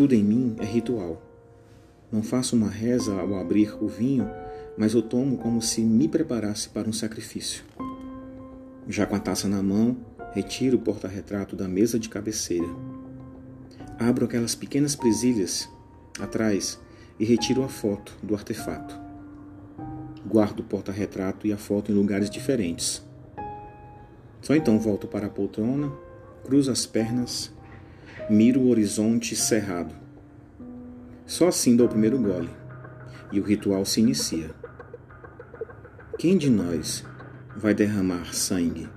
Tudo em mim é ritual. Não faço uma reza ao abrir o vinho, mas o tomo como se me preparasse para um sacrifício. Já com a taça na mão, retiro o porta-retrato da mesa de cabeceira. Abro aquelas pequenas presilhas atrás e retiro a foto do artefato. Guardo o porta-retrato e a foto em lugares diferentes. Só então volto para a poltrona, cruzo as pernas, miro o horizonte cerrado. Só assim dou o primeiro gole e o ritual se inicia. Quem de nós vai derramar sangue?